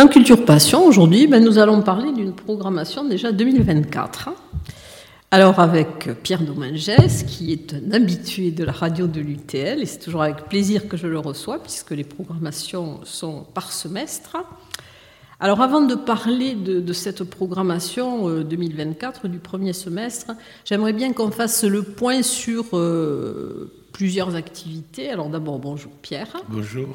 Dans Culture Passion, aujourd'hui, ben, nous allons parler d'une programmation déjà 2024. Alors avec Pierre Domingès, qui est un habitué de la radio de l'UTL, et c'est toujours avec plaisir que je le reçois, puisque les programmations sont par semestre. Alors avant de parler de, cette programmation 2024 euh, du premier semestre, j'aimerais bien qu'on fasse le point sur euh, plusieurs activités. Alors d'abord, bonjour Pierre. Bonjour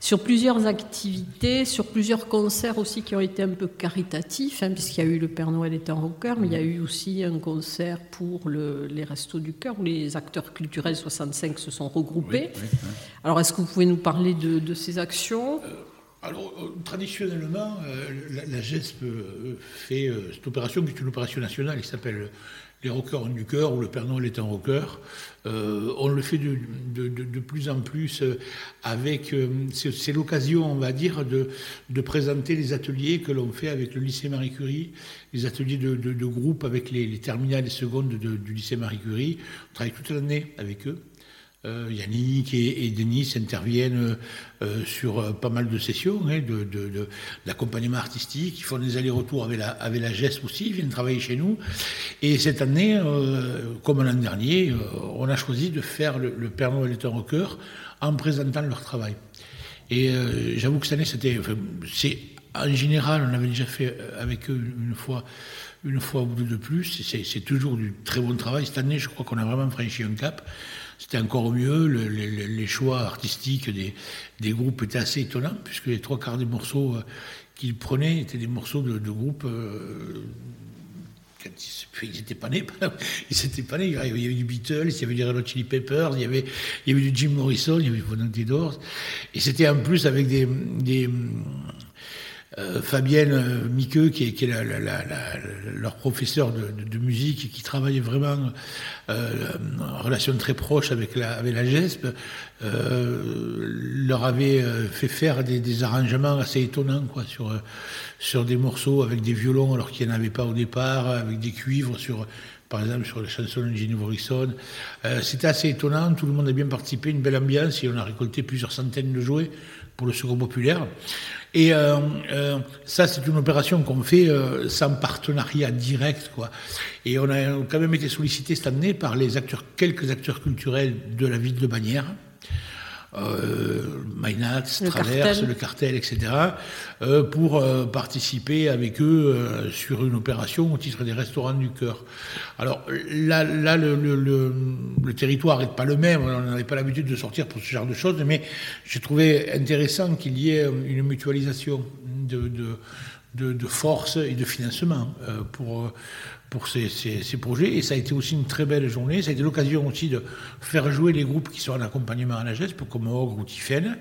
sur plusieurs activités, sur plusieurs concerts aussi qui ont été un peu caritatifs, hein, puisqu'il y a eu le Père Noël est un rocker, mais il y a eu aussi un concert pour les Restos du Cœur, où les acteurs culturels 65 se sont regroupés. Alors, est-ce que vous pouvez nous parler de, ces actions? Euh, alors, euh, traditionnellement, euh, la, GESP fait cette opération qui est une opération nationale qui s'appelle les rockers du cœur ou le Père Noël est un rocker. Euh, on le fait de, plus en plus euh, avec. Euh, c'est l'occasion, on va dire, de, présenter les ateliers que l'on fait avec le lycée Marie Curie, les ateliers de, groupe avec les, les, terminales et secondes du lycée Marie Curie. On travaille toute l'année avec eux. Euh, Yannick et, Denis interviennent euh, sur euh, pas mal de sessions hein, d'accompagnement artistique. Ils font des allers-retours avec la, avec la aussi, ils viennent travailler chez nous. Et cette année, comme l'an dernier, on a choisi de faire le, Père Noël est un rocker en présentant leur travail. Et j'avoue que cette année, c'était. c'est en général, on avait déjà fait avec eux une fois, une fois ou deux de plus. C'est toujours du très bon travail. Cette année, je crois qu'on a vraiment franchi un cap c'était encore mieux. les choix artistiques des, des, groupes étaient assez étonnants, puisque les trois quarts des morceaux euh, qu'ils prenaient étaient des morceaux de, groupes. Euh, ils n'étaient pas nés, ils n'étaient pas nés. Il y avait du Beatles, il y avait du Red Chili Peppers, il y avait, il y avait du Jim Morrison, il y avait Bonanti Doors. Et c'était en plus avec des, des euh, Fabienne euh, Miqueux, qui est, leur professeur de, musique et qui travaillait vraiment euh, en relation très proche avec la, GESP, leur avait fait faire des, arrangements assez étonnants quoi, sur, sur des morceaux avec des violons alors qu'il n'y en avait pas au départ, avec des cuivres sur par exemple sur les chansons de Ginny Morrison. C'était assez étonnant, tout le monde a bien participé, une belle ambiance et on a récolté plusieurs centaines de jouets pour le Secours populaire. Et euh, euh, ça, c'est une opération qu'on fait euh, sans partenariat direct, quoi. Et on a quand même été sollicité cette année par les quelques acteurs culturels de la ville de Bagnères euh, Traverse, le cartel, etc., euh, pour euh, participer avec eux euh, sur une opération au titre des restaurants du cœur. Alors là, là le, le, le, territoire n'est pas le même, on n'avait pas l'habitude de sortir pour ce genre de choses, mais j'ai trouvé intéressant qu'il y ait une mutualisation de, de de, de, force et de financement pour, pour ces, ces, projets. Et ça a été aussi une très belle journée. Ça a été l'occasion aussi de faire jouer les groupes qui sont en accompagnement à la GESP, comme Ogre ou Tiffaine,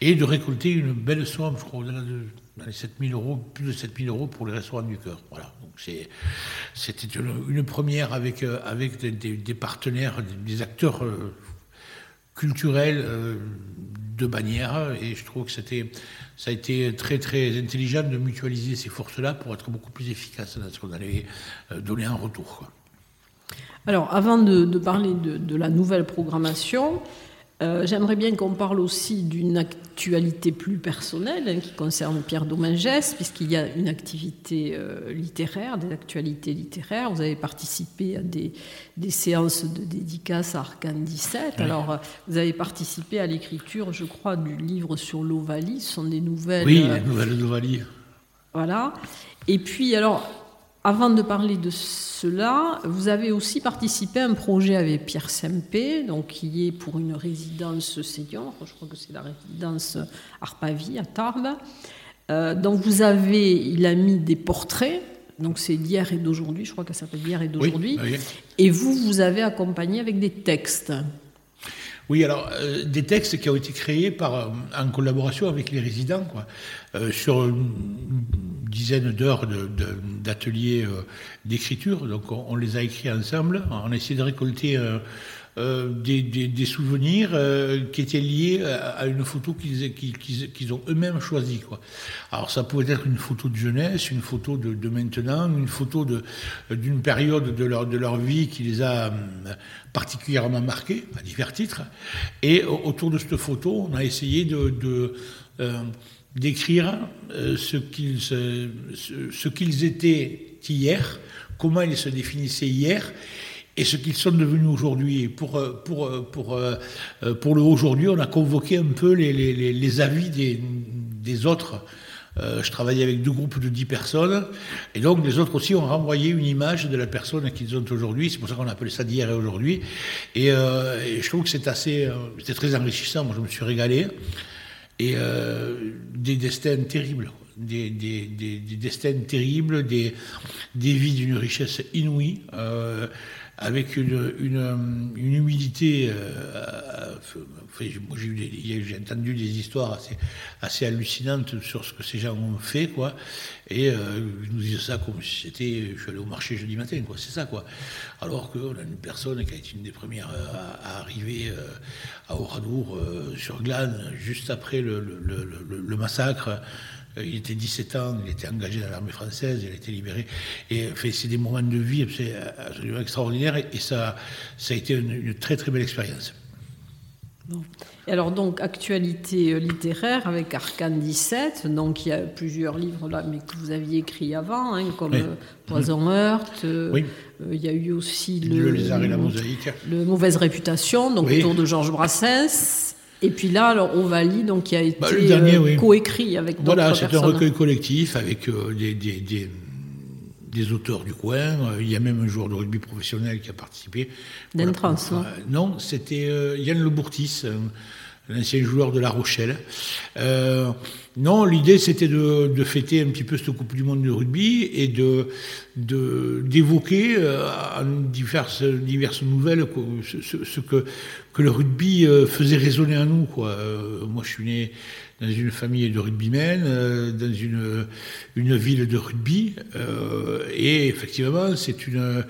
et de récolter une belle somme, je crois, au-delà de dans les 7000 euros, plus de 7000 euros pour les restaurants du cœur. Voilà. C'était une, première avec, euh, avec des, des, partenaires, des acteurs euh, culturels euh, de bannière, et je trouve que c'était ça a été très très intelligent de mutualiser ces forces-là pour être beaucoup plus efficace dans ce qu'on allait euh, donner en retour. Alors, avant de, parler de, la nouvelle programmation, Euh, j'aimerais bien qu'on parle aussi d'une actualité plus personnelle hein, qui concerne Pierre Domingès, puisqu'il y a une activité euh, littéraire, des actualités littéraires. Vous avez participé à des, séances de dédicaces à Arcane 17. Alors, euh, vous avez participé à l'écriture, je crois, du livre sur l'Ovalie. Ce sont des nouvelles. Oui, les nouvelles d'Ovalie. Voilà. Et puis, alors, avant de parler de cela, vous avez aussi participé à un projet avec Pierre Sempé, donc qui est pour une résidence senior, je crois que c'est la résidence Arpavie à Tarbes. Euh, donc vous avez, il a mis des portraits, donc c'est d'hier et d'aujourd'hui, je crois qu'elle s'appelle d'hier et d'aujourd'hui. Et vous, vous avez accompagné avec des textes. Oui, alors euh, des textes qui ont été créés par, euh, en collaboration avec les résidents, quoi, sur une dizaine d'heures d'ateliers euh, d'écriture. Donc on, les a écrits ensemble. On a essayé de récolter euh, euh, des, souvenirs qui étaient liés à, une photo qu'ils ont eux-mêmes choisie. Quoi. Alors ça pouvait être une photo de jeunesse, une photo de, maintenant, une photo d'une période de leur, de leur vie qui les a particulièrement marqués à divers titres. Et autour de cette photo, on a essayé de d'écrire euh, ce qu'ils ce, qu'ils étaient hier, comment ils se définissaient hier et ce qu'ils sont devenus aujourd'hui. Pour, euh, pour, euh, pour, pour le aujourd'hui, on a convoqué un peu les, les, les avis des, des autres. je travaillais avec deux groupes de dix personnes, et donc les autres aussi ont renvoyé une image de la personne qu'ils ont aujourd'hui. C'est pour ça qu'on appelle ça d'hier et aujourd'hui. Et, et, je trouve que c'est assez, c'était très enrichissant. Moi, je me suis régalé et euh, des destins terribles, des, des, des, des, destins terribles, des, vies d'une richesse inouïe, euh, avec une, humilité. Euh, j'ai entendu des histoires assez, hallucinantes sur ce que ces gens ont fait, quoi. Et euh, ils nous disent ça comme si c'était. Je suis allé au marché jeudi matin, quoi. C'est ça, quoi. Alors qu'on a une personne qui a été une des premières à, arriver euh, à Oradour, euh, sur Glane, juste après le massacre. Il était 17 ans, il était engagé dans l'armée française, il a été libéré. Et c'est des moments de vie absolument extraordinaires et, ça, ça a été une, très très belle expérience. Et alors donc actualité euh, littéraire avec Arcane 17, donc il y a plusieurs livres là, mais que vous aviez écrits avant, hein, comme euh, Poison Heurte. Euh, oui. il y a eu aussi le, le lézard et la mosaïque. Le mauvaise réputation, donc autour de Georges Brassens. Et puis là, alors Ovalie, donc qui a été bah, euh, coécrit avec d'autres Voilà, c'est un recueil collectif avec euh, des, des, des, des, auteurs du coin. Euh, il y a même un joueur de rugby professionnel qui a participé. D'entrance, non Non, c'était Yann Le Bourtis, l'ancien joueur de La Rochelle. Euh, non, l'idée c'était de, de, fêter un petit peu cette Coupe du Monde de rugby et de d'évoquer euh, en diverses, diverses nouvelles ce, ce, que, que le rugby euh, faisait résonner à nous. Quoi. Euh, moi, je suis né dans une famille de rugbymen, euh, dans une, une ville de rugby, euh, et effectivement, c'est une,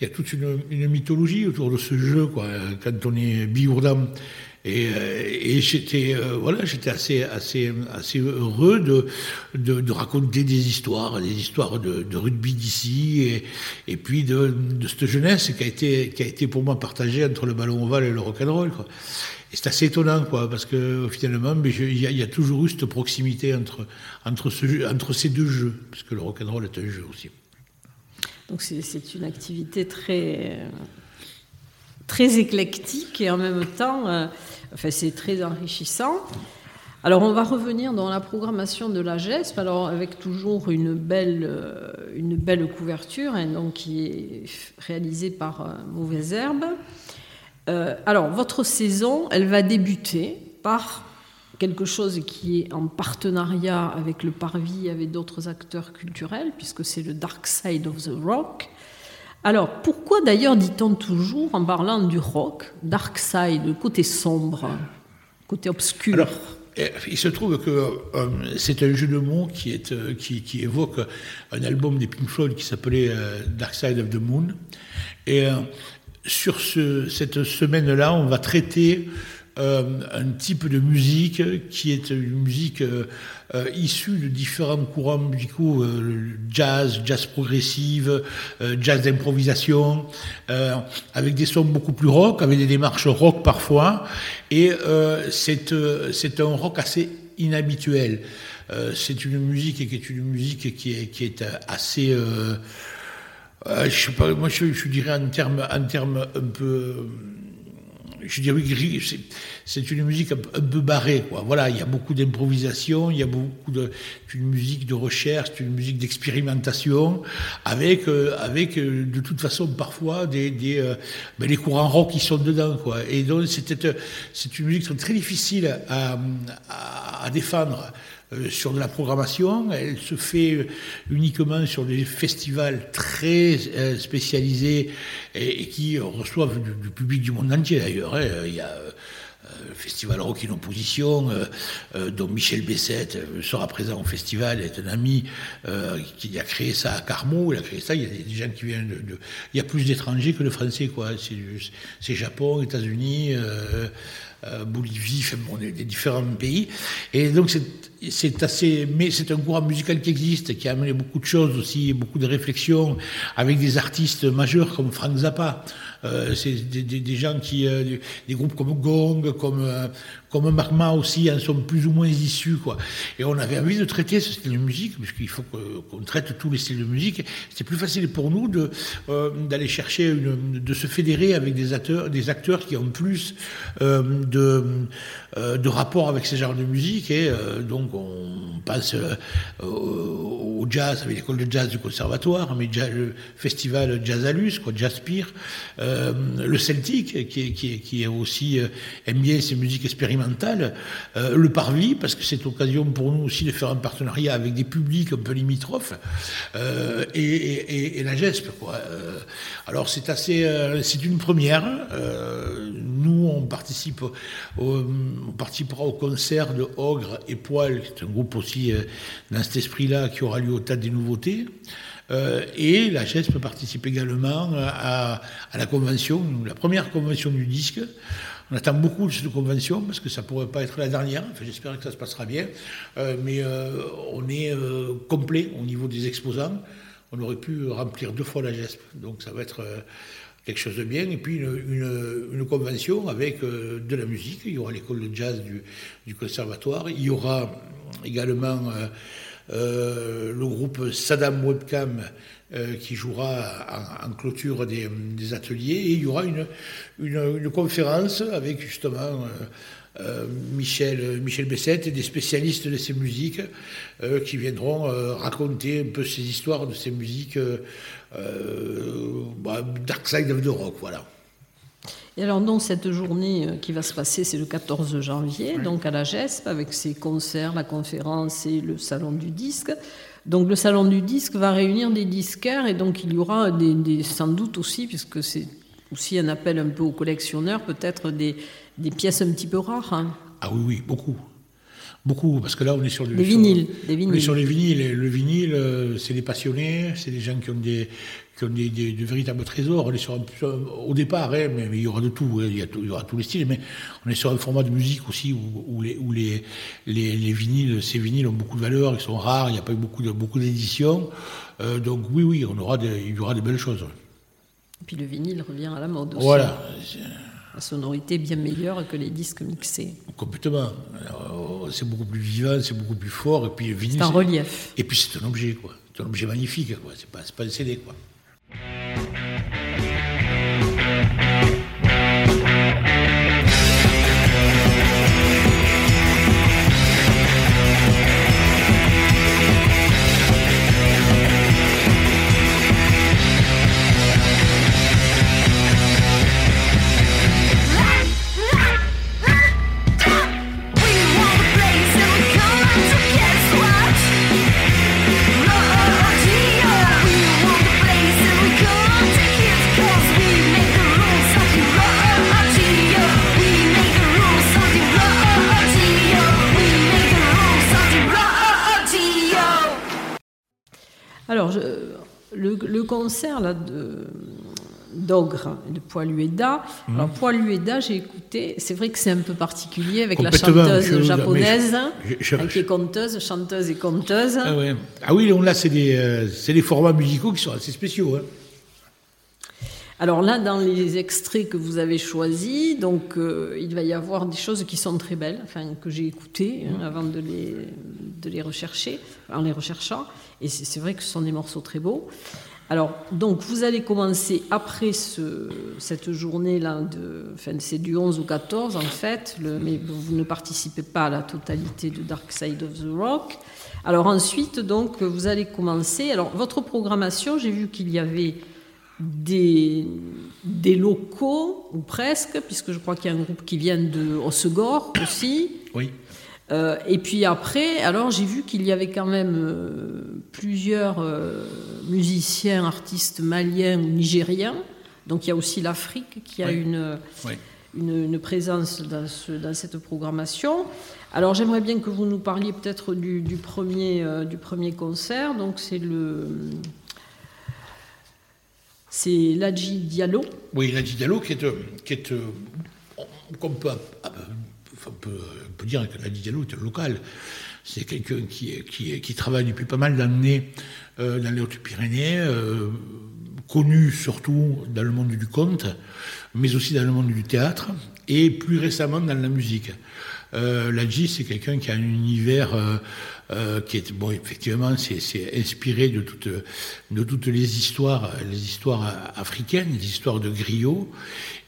il y a toute une, une, mythologie autour de ce jeu. Quoi. Quand on est biourdam et, euh, et j'étais euh, voilà, j'étais assez assez heureux de, de, raconter des histoires, des histoires de, rugby d'ici et, et puis de, de cette jeunesse qui a été qui a été pour moi partagée entre le ballon ovale et le rock'n'roll. Et c'est assez étonnant, quoi, parce que finalement, il y, a toujours eu cette proximité entre entre, entre ces deux jeux, parce que le rock'n'roll est un jeu aussi. Donc c'est une activité très très éclectique et en même temps, euh, enfin, c'est très enrichissant. Alors, on va revenir dans la programmation de la GESP, alors avec toujours une belle, euh, une belle couverture, hein, donc, qui est réalisée par euh, Mauvaise Herbe. alors, votre saison, elle va débuter par quelque chose qui est en partenariat avec le Parvis, avec d'autres acteurs culturels, puisque c'est le Dark Side of the Rock. Alors, pourquoi d'ailleurs dit-on toujours, en parlant du rock, dark side, le côté sombre, côté obscur Alors, eh, il se trouve que euh, c'est un jeu de mots euh, qui, évoque un album des Pink Floyd qui s'appelait euh, Dark Side of the Moon. Et sur ce, cette semaine-là, on va traiter un type de musique qui est une musique issue de différents courants musicaux, jazz, jazz progressive, jazz d'improvisation, avec des sons beaucoup plus rock, avec des démarches rock parfois, et c'est un rock assez inhabituel. c'est une musique qui est une musique qui est, qui est assez euh, je sais pas, moi je, je dirais en termes en terme un peu. Je dirais c'est une musique un, peu barrée. Quoi. Voilà, il y a beaucoup d'improvisation, il y a beaucoup de. Une musique de recherche, une musique d'expérimentation, avec, euh, avec euh, de toute façon parfois des, des ben, les courants rock qui sont dedans. Quoi. Et donc c'était, c'est une musique très difficile à, à, à défendre. Euh, sur de la programmation. Elle se fait uniquement sur des festivals très euh, spécialisés et, qui reçoivent du, public du monde entier d'ailleurs. Hein. Il y a euh, le festival Rock in Opposition, dont Michel Bessette sera présent au festival, est un ami qui a créé ça à Carmo, il a créé ça, il y a des gens qui viennent de... il y a plus d'étrangers que de Français, quoi. C'est Japon, États-Unis, Bolivie, enfin, bon, des différents pays. Et donc c'est c'est assez, mais c'est un courant musical qui existe, qui a amené beaucoup de choses aussi, beaucoup de réflexions, avec des artistes majeurs comme Frank Zappa. Euh, c'est des, gens qui, euh, des groupes comme Gong, comme euh, comme Marma aussi, en sont plus ou moins issus, quoi. Et on avait envie de traiter ce style de musique, puisqu'il faut qu'on traite tous les styles de musique. C'était plus facile pour nous de d'aller chercher une, de se fédérer avec des acteurs, des acteurs qui ont plus de de rapport avec ces genres de musique, et donc on passe euh, au, jazz avec l'école de jazz du conservatoire, mais le festival Jazzalus, quoi, Jazzpire, euh, le Celtic, qui, est aussi euh, aime bien ces musiques expérimentales, le Parvis, parce que c'est l'occasion pour nous aussi de faire un partenariat avec des publics un peu limitrophes, et, la GESP. Alors c'est assez, c'est une première. nous, on participe, on participera au concert de Ogre et Poil c'est un groupe aussi euh, dans cet esprit-là qui aura lieu au tas des nouveautés. Euh, et la GESP participe également à, la convention, la première convention du disque. On attend beaucoup de cette convention parce que ça ne pourrait pas être la dernière. Enfin, J'espère que ça se passera bien. Euh, mais on est complet au niveau des exposants. On aurait pu remplir deux fois la GESP. Donc ça va être quelque chose de bien. Et puis une, convention avec de la musique. Il y aura l'école de jazz du, conservatoire. Il y aura également euh, euh, le groupe Saddam Webcam euh, qui jouera en, clôture des, ateliers. Et il y aura une, une, conférence avec justement Michel, Michel Bessette et des spécialistes de ces musiques qui viendront raconter un peu ces histoires de ces musiques bah, Dark Side of the Rock. Voilà. Et alors, donc, cette journée euh, qui va se passer, c'est le 14 janvier, donc à la GESP, avec ses concerts, la conférence et le salon du disque. Donc, le salon du disque va réunir des disquaires et donc il y aura des, sans doute aussi, puisque c'est aussi un appel un peu aux collectionneurs, peut-être des, des, pièces un petit peu rares. Hein. Ah oui, oui, beaucoup. Beaucoup, parce que là, on est sur, le, des vinyles, des vinyles. On est sur les vinyles. Le vinyle, euh, c'est des passionnés, c'est des gens qui ont des, qui ont des, de véritables trésors. On est sur au départ, hein, mais, il y aura de tout, hein, il, y il, y aura tous les styles, mais on est sur un format de musique aussi où, les, où les, les, vinyles, ces vinyles ont beaucoup de valeur, ils sont rares, il n'y a pas eu beaucoup, de, beaucoup d'éditions. Euh, donc oui, oui, on aura il y aura de belles choses. Et puis le vinyle revient à la mode aussi. Voilà. La sonorité bien meilleure que les disques mixés. Complètement. C'est beaucoup plus vivant, c'est beaucoup plus fort. Et puis le vinyle. C'est un relief. Et puis c'est un objet, quoi. C'est un objet magnifique, quoi. C'est pas, pas un CD, quoi. Alors, le, concert là, de, d'Ogre de Poilueda. Mmh. Alors Poilueda, j'ai écouté, c'est vrai que c'est un peu particulier avec la chanteuse japonaise, qui est conteuse, chanteuse et conteuse. Ah, ah oui, là c'est des, euh, des, formats musicaux qui sont assez spéciaux. Hein. Alors là, dans les extraits que vous avez choisis, donc euh, il va y avoir des choses qui sont très belles, enfin que j'ai écoutées hein, avant de les, de les rechercher, en les recherchant. Et c'est vrai que ce sont des morceaux très beaux. Alors, donc, vous allez commencer après ce, cette journée-là, de, enfin, c'est du 11 au 14 en fait, le, mais vous ne participez pas à la totalité de Dark Side of the Rock. Alors ensuite, donc, vous allez commencer. Alors, votre programmation, j'ai vu qu'il y avait des, des locaux, ou presque, puisque je crois qu'il y a un groupe qui vient de Osegor aussi. Oui. Euh, et puis après, alors j'ai vu qu'il y avait quand même euh, plusieurs euh, musiciens, artistes maliens ou nigériens. Donc il y a aussi l'Afrique qui a une, une, présence dans, dans, cette programmation. Alors j'aimerais bien que vous nous parliez peut-être du, du, premier, du premier concert. Donc c'est le c'est Ladji Diallo. Oui, Ladji Diallo, qui est, qui est on, peut, on, peut, dire que Ladji Diallo est local. C'est quelqu'un qui, qui, travaille depuis pas mal d'années euh, dans les Hautes-Pyrénées, euh, connu surtout dans le monde du conte, mais aussi dans le monde du théâtre, et plus récemment dans la musique. Euh, Ladji, c'est quelqu'un qui a un univers euh, euh, qui est bon effectivement c'est inspiré de toutes de toutes les histoires les histoires africaines les histoires de griots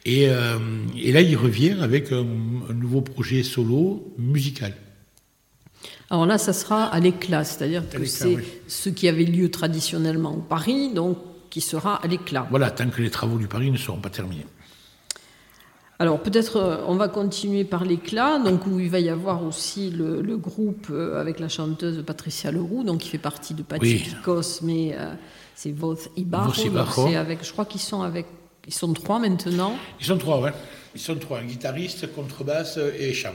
et, euh, et là il revient avec un, nouveau projet solo musical alors là, ça sera à l'éclat, c'est-à-dire que c'est ce qui avait lieu traditionnellement au Paris, donc qui sera à l'éclat. Voilà, tant que les travaux du Paris ne seront pas terminés. Alors peut-être euh, on va continuer par l'éclat, donc où il va y avoir aussi le, groupe euh, avec la chanteuse Patricia Leroux, donc qui fait partie de Patti mais euh, c'est Voth Ibarro. avec, je crois qu'ils sont avec, ils sont trois maintenant. Ils sont trois, ouais. Ils sont trois, guitariste, contrebasse et chant.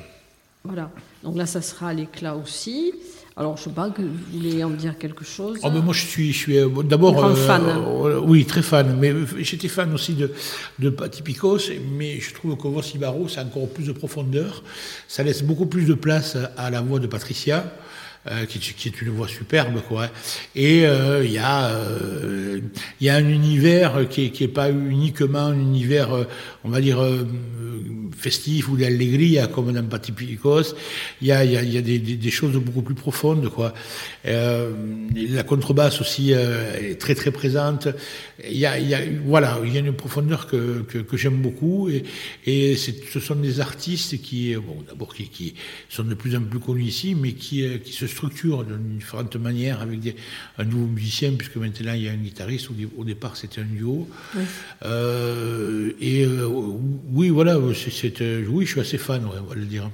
Voilà. Donc là, ça sera l'éclat aussi. Alors, je ne sais pas, que vous voulez en dire quelque chose oh, Moi, je suis, je suis euh, d'abord. Euh, fan. Euh, oui, très fan. Mais j'étais fan aussi de, de Patipicos, mais je trouve que Vossi Barreau, c'est encore plus de profondeur. Ça laisse beaucoup plus de place à la voix de Patricia. Euh, qui, est une voix superbe, quoi. Et euh, il y, euh, y, a un univers qui n'est est pas uniquement un univers, on va dire, festif ou d'allegria, comme dans Patipicos. Il y a, y y a des, choses beaucoup plus profondes, quoi. la contrebasse aussi est très très présente. Il y a, y a, voilà, il y a une profondeur que, que, que j'aime beaucoup. Et, et ce sont des artistes qui, bon, d'abord, qui, qui, sont de plus en plus connus ici, mais qui, qui se structure d'une différente manière avec des, un nouveau musicien, puisque maintenant il y a un guitariste, au, départ c'était un duo. Euh, et euh, oui, voilà, c'est, euh, oui, je suis assez fan, on va le dire.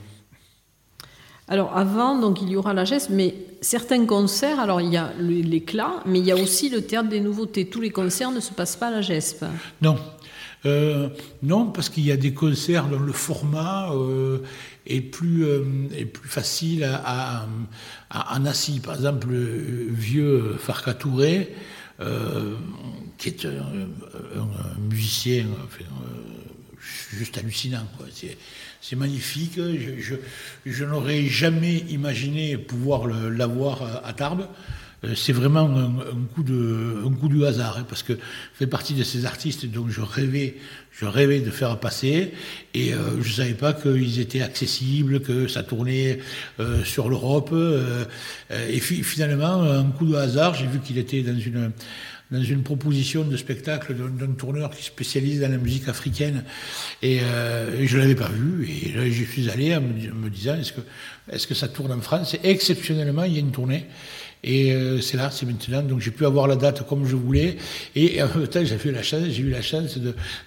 Alors avant, donc il y aura la geste, mais certains concerts, alors il y a l'éclat, mais il y a aussi le théâtre des nouveautés. Tous les concerts ne se passent pas à la GESP. Non, euh, non, parce qu'il y a des concerts dont le format euh, est, plus, euh, est plus facile à, à, assis. Par exemple, le vieux Farka Touré, qui est un, musicien juste hallucinant. C'est magnifique. Je, je, n'aurais jamais imaginé pouvoir l'avoir à, à Tarbes. Euh, c'est vraiment un, coup de, un coup du hasard, hein, parce que je fais partie de ces artistes dont je rêvais, je rêvais de faire passer, et euh, je ne savais pas qu'ils étaient accessibles, que ça tournait euh, sur l'Europe. et finalement, un coup de hasard, j'ai vu qu'il était dans une dans une proposition de spectacle d'un tourneur qui spécialise dans la musique africaine. Et, je ne l'avais pas vu. Et là je suis allé en me, disant est-ce que, est-ce que ça tourne en France? Et exceptionnellement il y a une tournée et euh, c'est là, c'est maintenant. Donc j'ai pu avoir la date comme je voulais. Et en même temps, j'ai eu la chance, j'ai eu la chance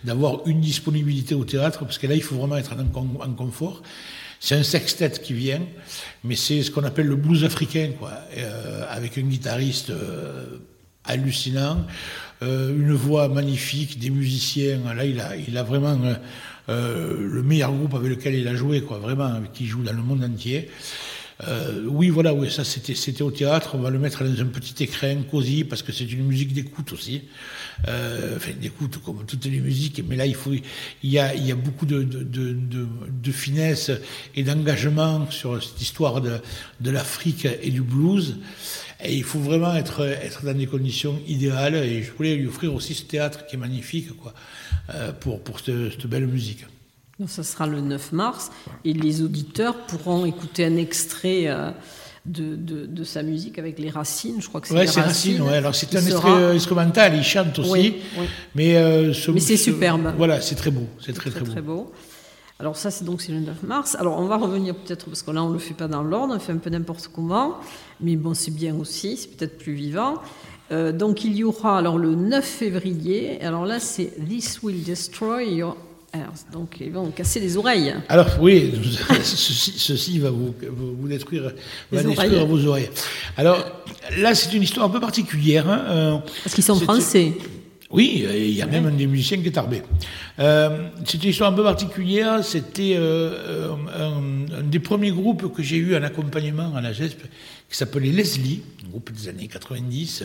d'avoir une disponibilité au théâtre, parce que là, il faut vraiment être en, confort. C'est un sextet qui vient, mais c'est ce qu'on appelle le blues africain, quoi, euh, avec un guitariste euh, hallucinant, une voix magnifique, des musiciens. Là, il a, il a vraiment le meilleur groupe avec lequel il a joué, quoi, vraiment, qui joue dans le monde entier. Euh, oui, voilà, oui, ça c'était, c'était au théâtre. On va le mettre dans un petit écrin cosy parce que c'est une musique d'écoute aussi. Euh, enfin, d'écoute comme toutes les musiques. Mais là, il faut, y a, beaucoup de, finesse et d'engagement sur cette histoire de, l'Afrique et du blues. Et il faut vraiment être, être dans des conditions idéales. Et je voulais lui offrir aussi ce théâtre qui est magnifique, quoi, euh, pour, cette belle musique. Donc, ça sera le 9 mars et les auditeurs pourront écouter un extrait euh, de, de, de, sa musique avec les racines. Je crois que c'est ouais, c'est racines. racines. Ouais. Alors c'est un extrait euh, instrumental, il chante aussi, Oui, oui. mais euh, ce- Mais c'est ce- superbe. Voilà, c'est très beau, c'est très très, très, beau. beau. Alors ça, c'est donc c'est le 9 mars. Alors on va revenir peut-être, parce que là, on ne le fait pas dans l'ordre, on fait un peu n'importe comment. Mais bon, c'est bien aussi, c'est peut-être plus vivant. Euh, donc il y aura alors le 9 février. Alors là, c'est This Will Destroy Your Earth. Donc ils vont casser les oreilles. Alors oui, ceci, ceci va vous, vous, vous détruire, va détruire vos oreilles. Alors là, c'est une histoire un peu particulière. hein, euh, Parce qu'ils sont français. Oui, il y a même un des musiciens qui est tarbé. Euh, C'était une histoire un peu particulière. C'était euh, un, un des premiers groupes que j'ai eu en accompagnement à la GESP, qui s'appelait Leslie, un groupe des années 90,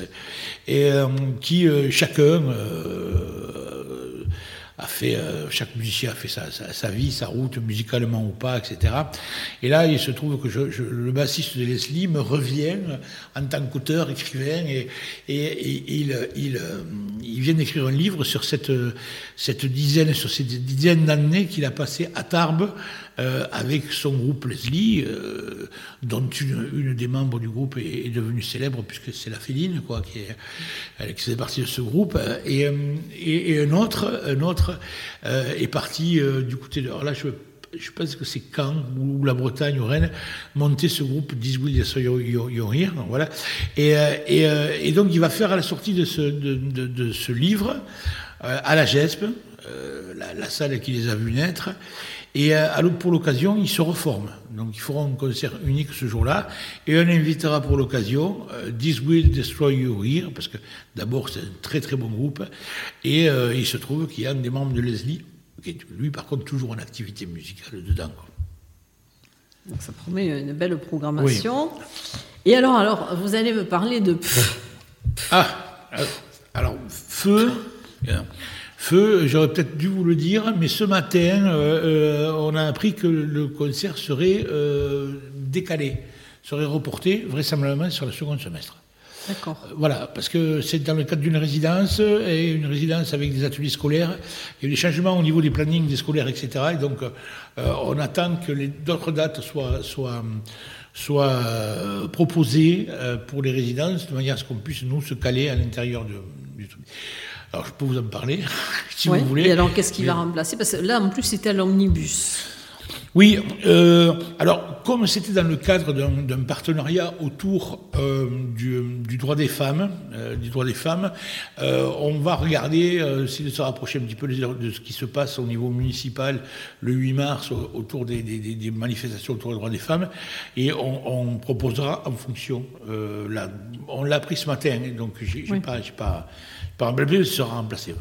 et euh, qui euh, chacun euh, a fait, euh, chaque musicien a fait sa, sa, sa vie, sa route, musicalement ou pas, etc. Et là, il se trouve que je, je- le bassiste de Leslie me revient en tant qu'auteur, écrivain, et, et, et il, il, euh, il vient d'écrire un livre sur cette, cette dizaine, sur ces dizaines d'années qu'il a passé à Tarbes euh, avec son groupe Leslie, euh, dont une, des membres du groupe est, devenue célèbre puisque c'est la Féline, quoi, qui, faisait partie de ce groupe, et, euh, un autre, un autre euh, est parti du côté de. Alors là, je je pense que c'est Caen ou la Bretagne ou Rennes, monter ce groupe This Will Destroy Your, donc voilà. Et, et, et donc il va faire à la sortie de ce, livre, à la GESP, la, la salle qui les a vus naître, et euh, pour l'occasion, ils se reforment. Donc ils feront un concert unique ce jour-là, et on invitera pour l'occasion euh, This Will Destroy Your Ear, parce que d'abord c'est un très très bon groupe, et euh, il se trouve qu'il y a un des membres de Leslie, qui est lui par contre toujours en activité musicale dedans. Donc ça promet une belle programmation. Et alors, alors, vous allez me parler de... Ah, alors, feu, feu, j'aurais peut-être dû vous le dire, mais ce matin, euh, euh, on a appris que le concert serait euh, décalé, serait reporté vraisemblablement sur le second semestre. D'accord. Voilà, parce que c'est dans le cadre d'une résidence, et une résidence avec des ateliers scolaires, il y a eu des changements au niveau des plannings des scolaires, etc. Et donc, euh, on attend que d'autres dates soient, soient, soient euh, proposées euh, pour les résidences, de manière à ce qu'on puisse, nous, se caler à l'intérieur du truc. Alors, je peux vous en parler, si Ouais. vous voulez. Et alors, qu'est-ce qui va remplacer? Parce que là, en plus, c'était l'omnibus. Oui, euh, alors comme c'était dans le cadre d'un partenariat autour euh, du, du droit des femmes, euh, du droit des femmes, on va regarder s'il se rapprocher un petit peu de, ce qui se passe au niveau municipal le 8 mars au- autour des, des- des- des manifestations autour des droits des femmes, et on, on proposera en fonction. Là, on l'a pris ce matin, donc j'ai Oui. pas, pas, remplacé, ce sera remplacé.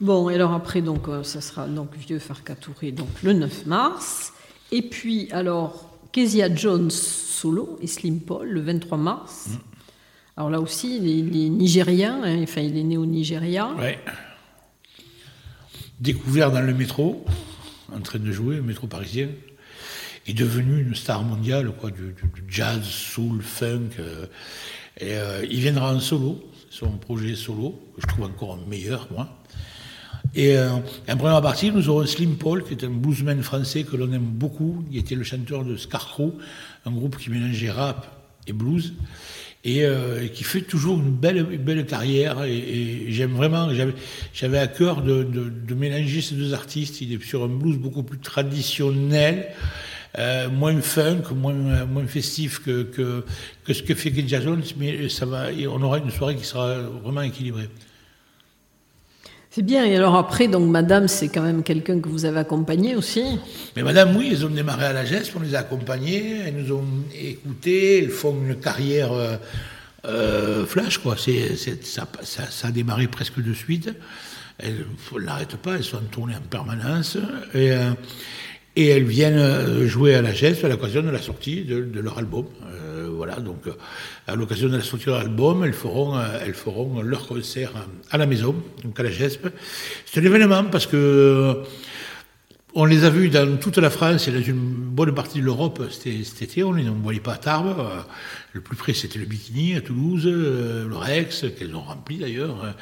Bon, et alors après, donc, euh, ça sera donc Vieux Farcatouré, donc le 9 mars. Et puis, alors, Kezia Jones solo et Slim Paul le 23 mars. Mm. Alors là aussi, il est, il est nigérien, hein, enfin, il est né au Nigeria. Ouais. Découvert dans le métro, en train de jouer, le métro parisien, est devenu une star mondiale, quoi, du, jazz, soul, funk. euh, et euh, il viendra en solo, son projet solo, que je trouve encore meilleur, moi. Et euh, en première partie, nous aurons Slim Paul, qui est un bluesman français que l'on aime beaucoup. Il était le chanteur de Scarecrow, un groupe qui mélangeait rap et blues, et euh, qui fait toujours une belle, belle carrière. Et, j'aime vraiment, j'avais, à cœur de mélanger ces deux artistes. Il est sur un blues beaucoup plus traditionnel, euh, moins funk, moins, moins festif que, que, que ce que fait Keith Jones, mais ça va, et on aura une soirée qui sera vraiment équilibrée. C'est bien. Et alors après, donc, Madame, c'est quand même quelqu'un que vous avez accompagné aussi. Mais madame, oui, elles ont démarré à la GESP, on les a accompagnées, elles nous ont écoutés, elles font une carrière euh, euh, flash, quoi. C'est, ça, ça, ça a démarré presque de suite. Elles ne l'arrêtent pas, elles sont en tournée en permanence. Et, euh, Et elles viennent jouer à la GESP à l'occasion de la sortie de, leur album. voilà, donc à l'occasion de la sortie de leur album, elles feront, elles feront leur concert à la maison, donc à la GESP. C'est un événement parce que on les a vus dans toute la France et dans une bonne partie de l'Europe cet été. On ne les voyait pas à Tarbes. Le plus près, c'était le Bikini à Toulouse, euh, le Rex, qu'elles ont rempli d'ailleurs.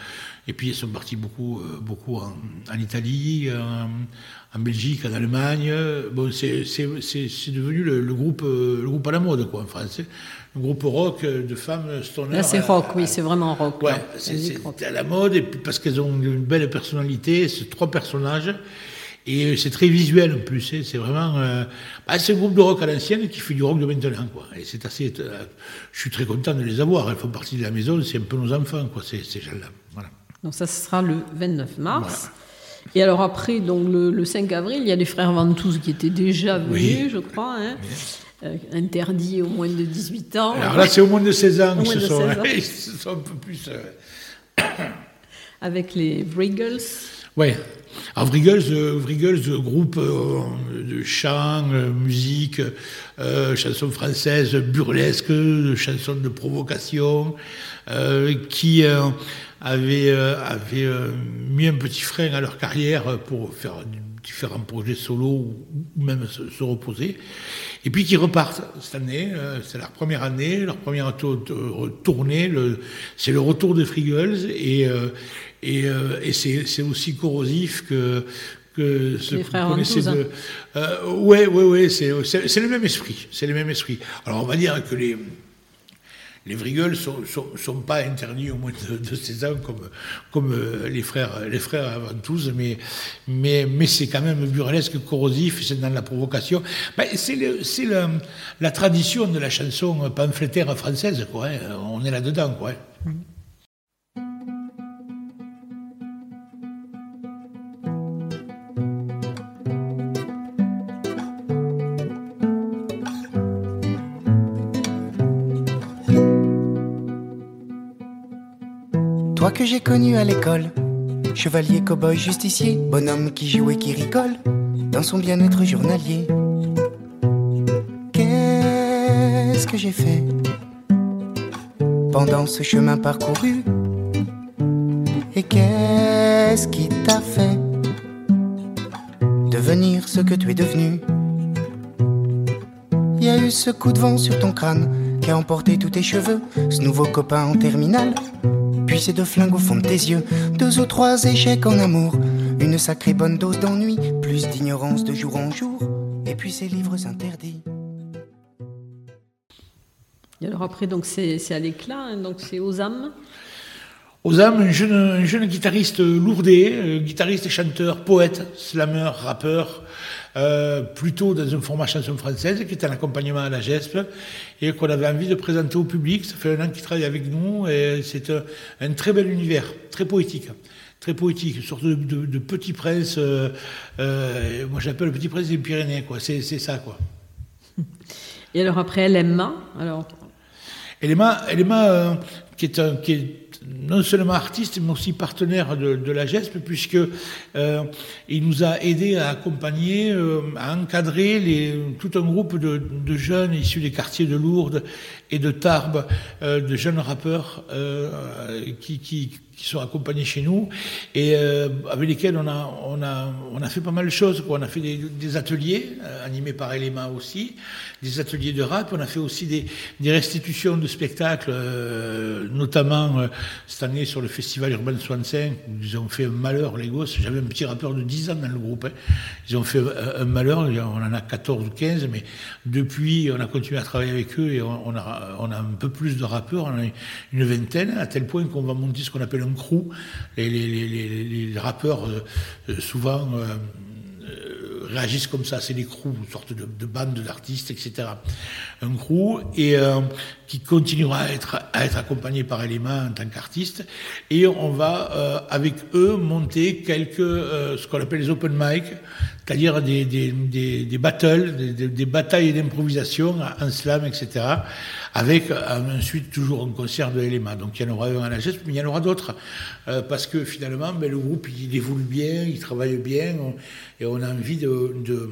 Et puis, elles sont parties beaucoup, euh, beaucoup en, Italie, en, Belgique, en Allemagne. Bon, c'est devenu le, groupe, le groupe à la mode, quoi, en France. Le groupe rock de femmes stoner. Là, c'est rock, oui, c'est vraiment rock. Ouais, c'est à la mode, et puis parce qu'elles ont une belle personnalité, ces trois personnages. Et euh, c'est très visuel en plus. Hein. C'est vraiment. Euh, bah, c'est un groupe de rock à l'ancienne qui fait du rock de maintenant. Quoi. Et c'est assez. Euh, je suis très content de les avoir. Elles font partie de la maison. C'est un peu nos enfants, quoi, ces, ces gens-là. Donc ça, ce sera le 29 mars. Et alors après, donc le, 5 avril, il y a les frères Ventous qui étaient déjà venus, je crois. Hein. interdits au moins de 18 ans. Alors là, c'est au moins de 16 ans qu'ils se, sont, sont un peu plus. Avec les Briggles. Oui. Alors Vrigels, euh, groupe euh, de chant, euh, musique, chansons françaises burlesques, chansons de provocation, qui avaient, mis un petit frein à leur carrière pour faire différents projets solo ou même se, reposer. Et puis qui repartent cette année, c'est leur première année, leur première tournée, c'est le retour des Frigels et, et, euh, et c'est aussi corrosif que, que ce vous connaissez de. Euh, ouais, ouais, ouais, c'est le même esprit. C'est le même esprit. Alors on va dire que les. Les vrigueuls ne sont, sont, pas interdits au moins de, de 16 ans comme, comme euh, les frères, les frères avant tous, mais, mais, mais c'est quand même burlesque, corrosif, c'est dans la provocation. Ben, c'est la tradition de la chanson pamphlétaire française, quoi. Hein. On est là-dedans, quoi. Hein. Que j'ai connu à l'école. Chevalier, cow-boy, justicier, bonhomme qui joue et qui rigole dans son bien-être journalier. Qu'est-ce que j'ai fait pendant ce chemin parcouru? Et qu'est-ce qui t'a fait devenir ce que tu es devenu? Il y a eu ce coup de vent sur ton crâne qui a emporté tous tes cheveux, ce nouveau copain en terminale puis ces deux flingues au fond de tes yeux, deux ou trois échecs en amour, une sacrée bonne dose d'ennui, plus d'ignorance de jour en jour, et puis ces livres interdits. Et alors après, donc c'est à l'éclat, hein, donc c'est aux âmes. Aux âmes, un jeune, jeune guitariste lourdé, euh, guitariste et chanteur, poète, slammer, rappeur, euh, plutôt dans une format chanson française, qui est un accompagnement à la GESP, et qu'on avait envie de présenter au public. Ça fait un an qu'il travaille avec nous, et c'est un, très bel univers, très poétique. Très poétique, une sorte de, de, petit prince, euh, euh, moi j'appelle le petit prince des Pyrénées, quoi. C'est, ça, quoi. Et alors après, Elema, alors? Elema, Elema qui est un, qui est non seulement artiste, mais aussi partenaire de, la GESP, puisque euh, il nous a aidé à accompagner, euh, à encadrer tout un groupe de, jeunes issus des quartiers de Lourdes et de Tarbes, euh, de jeunes rappeurs qui, qui sont accompagnés chez nous et euh, avec lesquels on a, fait pas mal de choses. On a fait des, ateliers euh, animés par Elema aussi, des ateliers de rap. On a fait aussi des, restitutions de spectacles, euh, notamment cette année sur le festival Urban 65 où ils ont fait un malheur, les gosses. J'avais un petit rappeur de 10 ans dans le groupe. Hein. Ils ont fait un, malheur, on en a 14 ou 15, mais depuis, on a continué à travailler avec eux et on, a, on a un peu plus de rappeurs, on a une vingtaine, à tel point qu'on va monter ce qu'on appelle un crew. Les, rappeurs, euh, euh, souvent, euh, réagissent comme ça. C'est des crews, une sorte de, de d'artistes, etc. Un crew qui continuera à être, à être accompagné par Elema en tant qu'artiste. Et on va, avec eux, monter quelques, ce qu'on appelle les open mic, c'est-à-dire des, des, des, des, battles, des, des batailles d'improvisation en slam, etc avec euh, ensuite toujours un concert de LMA. Donc il y en aura un à la geste, mais il y en aura d'autres, euh, parce que finalement, ben, le groupe, il évolue bien, il travaille bien, et on a envie de, de,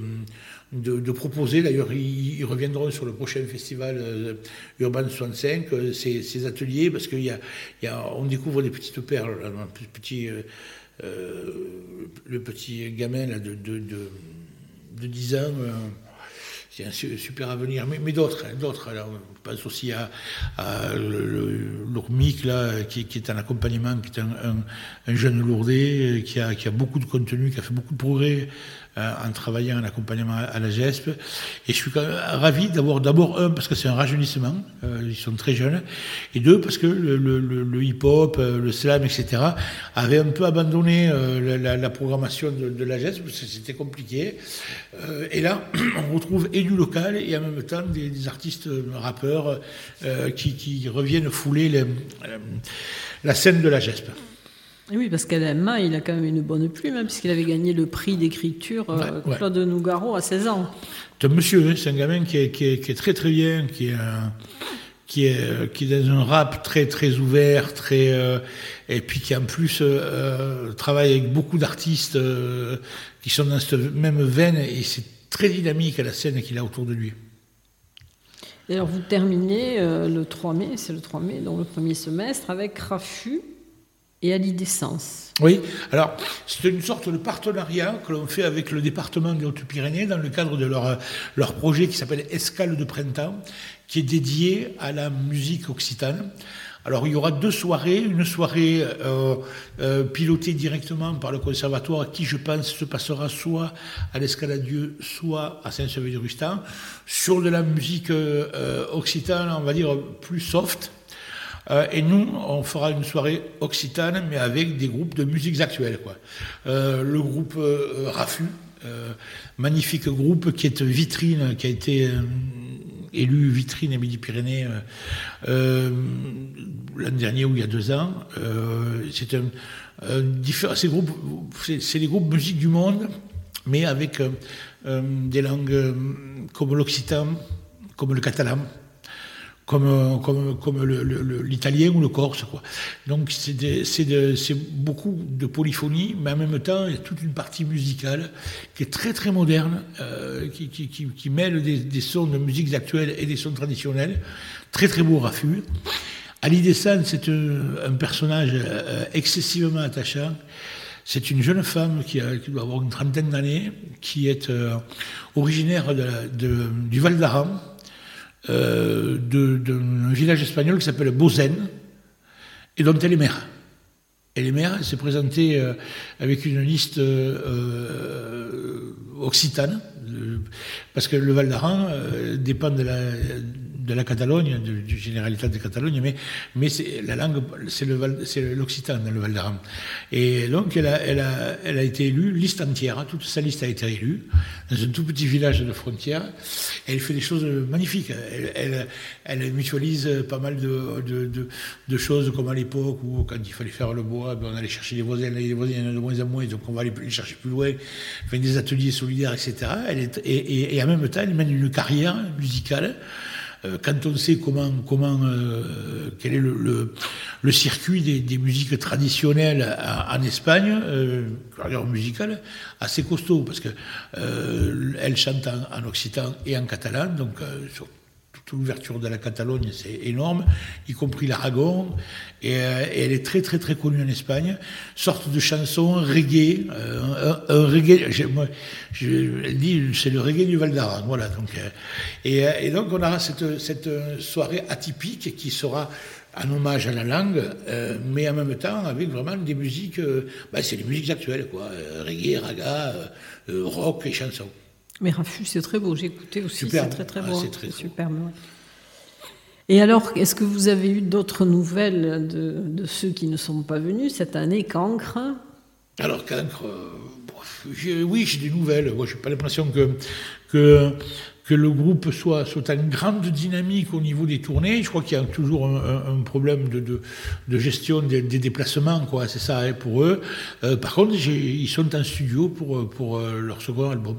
de, proposer, d'ailleurs ils, reviendront sur le prochain festival euh, Urban 65, ces, ces, ateliers, parce qu'on on découvre des petites perles, petit, le petit gamin de, de, de, 10 ans c'est un super avenir, mais, d'autres, hein, d'autres. Je pense aussi à, là, qui, est un accompagnement, qui est un, jeune lourdé, qui a, beaucoup de contenu, qui a fait beaucoup de progrès euh, en travaillant en accompagnement à la GESP. Et je suis ravi d'avoir d'abord, un, parce que c'est un rajeunissement, euh, ils sont très jeunes, et deux, parce que le, hip-hop, euh, le slam, etc., avaient un peu abandonné la, programmation de, la GESP, parce que c'était compliqué. et là, on retrouve et du local, et en même temps des, artistes rappeurs qui, reviennent fouler la scène de la GESP. Oui, parce qu'à la il a quand même une bonne plume, hein, puisqu'il avait gagné le prix d'écriture euh, Claude Nougaro à 16 ans. C'est un monsieur, hein, c'est un gamin qui est, très très bien, qui est, qui, est, qui est dans un rap très très ouvert, très, euh, et puis qui en plus euh, travaille avec beaucoup d'artistes qui sont dans cette même veine, et c'est très dynamique à la scène qu'il a autour de lui. Et alors vous terminez le 3 mai, c'est le 3 mai, donc le premier semestre, avec Rafu, et à l'idescence. Oui, alors c'est une sorte de partenariat que l'on fait avec le département des Hautes-Pyrénées dans le cadre de leur, leur projet qui s'appelle Escale de printemps, qui est dédié à la musique occitane. Alors il y aura deux soirées, une soirée euh, euh, pilotée directement par le conservatoire qui je pense se passera soit à l'Escaladieu, soit à Saint-Sever-du-Rustan, sur de la musique euh, occitane, on va dire plus soft, euh, et nous, on fera une soirée occitane, mais avec des groupes de musiques actuelles. Euh, le groupe euh, Rafu, magnifique groupe qui est vitrine, qui a été élu vitrine à Midi-Pyrénées l'an dernier ou il y a deux ans. c'est un, c'est les groupes musique du monde, mais avec des langues comme l'occitan, comme le catalan comme, comme, comme l'italien ou le corse. Quoi. Donc c'est beaucoup de polyphonie, mais en même temps, il y a toute une partie musicale qui est très très moderne, euh, qui, qui, qui, mêle des, des, sons de musiques actuelles et des sons traditionnels. Très très beau raffut. Ali Dessan, c'est un, personnage euh, excessivement attachant. C'est une jeune femme qui, a, qui, doit avoir une trentaine d'années, qui est euh, originaire de, de, du Val d'Aran, d'un village espagnol qui s'appelle Bozen, et dont elle est maire. Elle est maire, elle s'est présentée euh, avec une liste euh, occitane, parce que le Val d'Aran dépend de la, de la Catalogne, du, Généralitat de Catalogne, mais, mais la langue, c'est, l'occitan dans le Val d'Aran. Et donc, elle a, elle, a, été élue, liste entière, toute sa liste a été élue, dans un tout petit village de frontière. elle fait des choses magnifiques. Elle, elle, mutualise pas mal de, de, choses, comme à l'époque où, quand il fallait faire le bois, ben, on allait chercher les voisins, les voisins, il y en a de moins en moins, donc on va aller les chercher plus loin, faire des ateliers solidaires, etc. Elle est, et, et, et en même temps, elle mène une carrière musicale quand on sait comment, comment euh, quel est le, le, circuit des, des, musiques traditionnelles en, Espagne, euh, musicale assez costaud, parce que euh, elle chante en, occitan et en catalan, donc sur l'ouverture de la Catalogne, c'est énorme, y compris l'Aragon, et, euh, elle est très très très connue en Espagne. Sorte de chanson reggae, euh, un, reggae, je, moi, je dis c'est le reggae du Val d'Aran, voilà. Donc, euh, et, et, donc on aura cette, cette soirée atypique qui sera un hommage à la langue, mais en même temps avec vraiment des musiques, bah, c'est les musiques actuelles, quoi, reggae, raga, rock et chansons. Mais Rafu, c'est très beau. J'ai écouté aussi. C'est très très ah, beau. c'est superbe. Et alors, est-ce que vous avez eu d'autres nouvelles de, ceux qui ne sont pas venus cette année, Cancre? Alors, Cancre, euh, oui, j'ai des nouvelles. Moi, je n'ai pas l'impression que, que, que, le groupe soit, soit en grande dynamique au niveau des tournées. Je crois qu'il y a toujours un, problème de, de, de gestion des, déplacements, quoi. C'est ça hein, pour eux. Euh, par contre, ils sont en studio pour, pour euh, leur second album.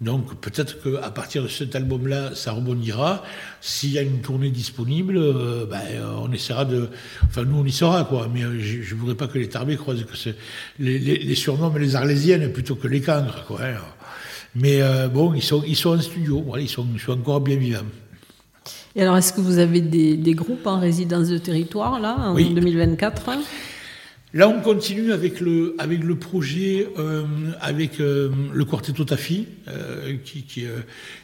Donc peut-être qu'à partir de cet album-là, ça rebondira. S'il y a une tournée disponible, euh, ben, on essaiera de... Enfin, nous, on y sera, quoi. Mais euh, je ne voudrais pas que les Tarbés croisent que c'est les, les, les, surnomment les Arlésiennes plutôt que les Cangres, quoi. Hein. Mais bon, ils sont, ils sont en studio, voilà, ils, sont, ils sont encore bien vivants. Et alors, est-ce que vous avez des, groupes en résidence de territoire, là, en 2024 Là, on continue avec le, avec le projet, euh, avec euh, le Quartetto Tafi, euh, qui, qui,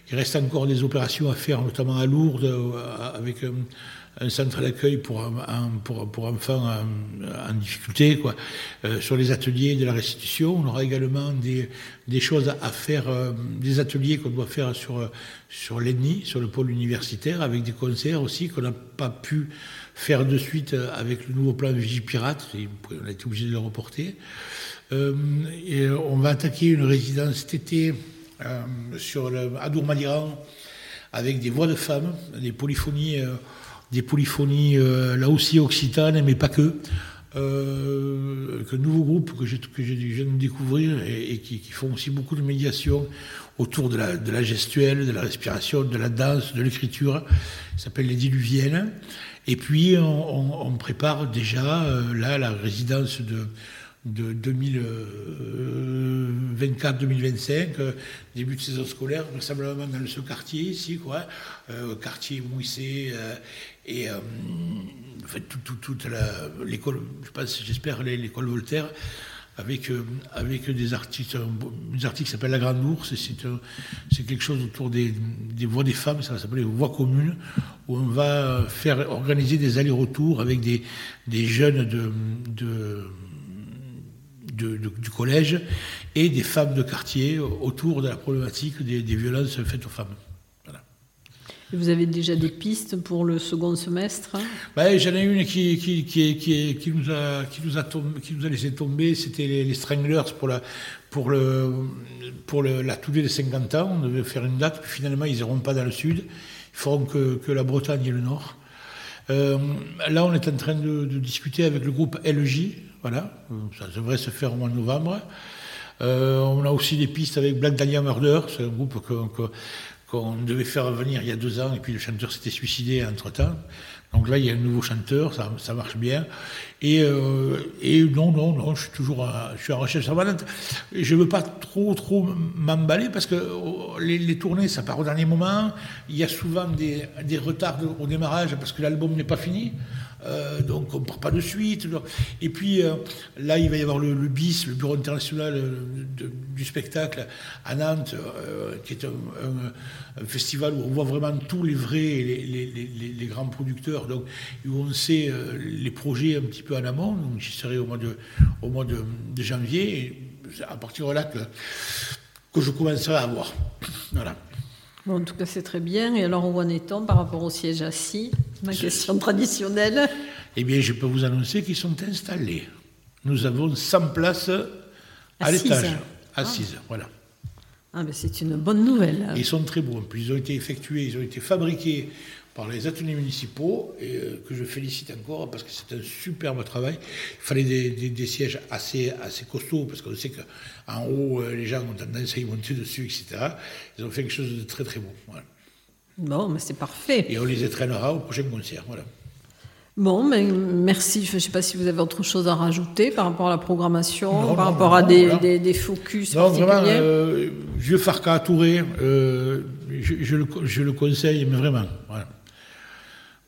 qui, reste encore des opérations à faire, notamment à Lourdes, avec un centre d'accueil pour, pour, pour, enfants en, difficulté, quoi. Euh, sur les ateliers de la restitution. On aura également des, des choses à faire, euh, des ateliers qu'on doit faire sur, sur l'ENI, sur le pôle universitaire, avec des concerts aussi qu'on n'a pas pu faire de suite avec le nouveau plan Vigipirate. On a été obligé de le reporter. Euh, on va attaquer une résidence cet été sur à Dourmaliran avec des voix de femmes, des polyphonies des polyphonies euh, là aussi occitanes, mais pas que. Euh, un nouveau groupe que, que je viens de découvrir et, qui, font aussi beaucoup de médiation autour de la, gestuelle, de la respiration, de la danse, de l'écriture. Ça s'appelle les Diluviennes. Et puis, on, prépare déjà, euh, là, la résidence de, de 2024-2025, euh, début de saison scolaire, vraisemblablement dans ce quartier ici, quoi, quartier Mouissé, et euh, en fait, toute, l'école, je pense, j'espère, l'école Voltaire, avec, euh, avec des articles, des articles qui s'appellent La Grande Ours, c'est, quelque chose autour des, voix des femmes, ça s'appelle les voix communes, où on va faire organiser des allers-retours avec des, des jeunes de, du collège et des femmes de quartier autour de la problématique des violences faites aux femmes vous avez déjà des pistes pour le second semestre ben, J'en ai une qui, nous a, qui, nous a laissé tomber, c'était les, Stranglers pour la, pour le, pour la tournée des 50 ans. On devait faire une date, puis finalement ils n'iront pas dans le sud. Ils feront que, la Bretagne et le Nord. Euh, là, on est en train de, discuter avec le groupe LJ. Voilà, ça devrait se faire au mois de novembre. Euh, on a aussi des pistes avec Black Dahlia Murder, c'est un groupe que, qu'on devait faire venir il y a deux ans, et puis le chanteur s'était suicidé entre-temps. Donc là, il y a un nouveau chanteur, ça, marche bien. Et, euh, et, non, non, non, je suis toujours à, je suis en recherche. Je ne veux pas trop, trop m'emballer parce que oh, les, tournées, ça part au dernier moment. Il y a souvent des retards au démarrage parce que l'album n'est pas fini. Euh, donc on ne part pas de suite. Et puis euh, là, il va y avoir le, BIS, le Bureau international euh, du spectacle à Nantes, qui est un, festival où on voit vraiment tous les vrais, les, grands producteurs, donc où on sait les projets un petit peu en amont. Donc j'y serai au mois de, janvier. À partir de là que, que je commencerai à voir. Voilà. Bon, en tout cas, c'est très bien. Et alors, où en est-on par rapport au siège assis? Ma question traditionnelle. Eh bien, je peux vous annoncer qu'ils sont installés. Nous avons 100 places à l'étage, assises. Voilà. Ah, ben c'est une bonne nouvelle. Ils sont très beaux. En plus, ils ont été effectués, ils ont été fabriqués par les ateliers municipaux, et euh, que je félicite encore parce que c'est un superbe travail. Il fallait des, sièges assez, assez costauds, parce qu'on sait qu'en haut, euh, les gens ont tendance à y monter dessus, etc. Ils ont fait quelque chose de très très beau. Bon, mais c'est parfait. Et on les entraînera au prochain concert. Voilà. Bon, mais merci. Je ne sais pas si vous avez autre chose à rajouter par rapport à la programmation, par rapport à des, des, focus non, vraiment, euh, Vieux Farca à Touré, je, le, je, le, conseille, mais vraiment. Voilà.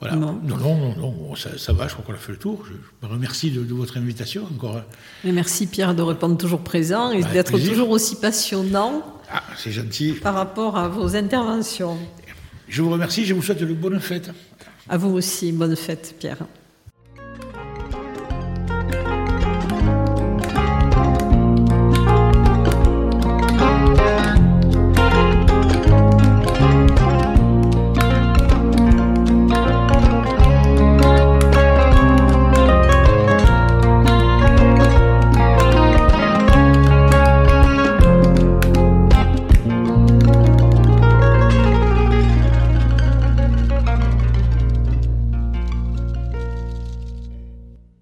Voilà. Non, non, non, non ça, va, je crois qu'on a fait le tour. Je me remercie de, votre invitation encore. Et merci Pierre de répondre toujours présent et d'être toujours aussi passionnant. Ah, c'est gentil. Par rapport à vos interventions. Je vous remercie, je vous souhaite une bonne fête. À vous aussi, bonne fête Pierre.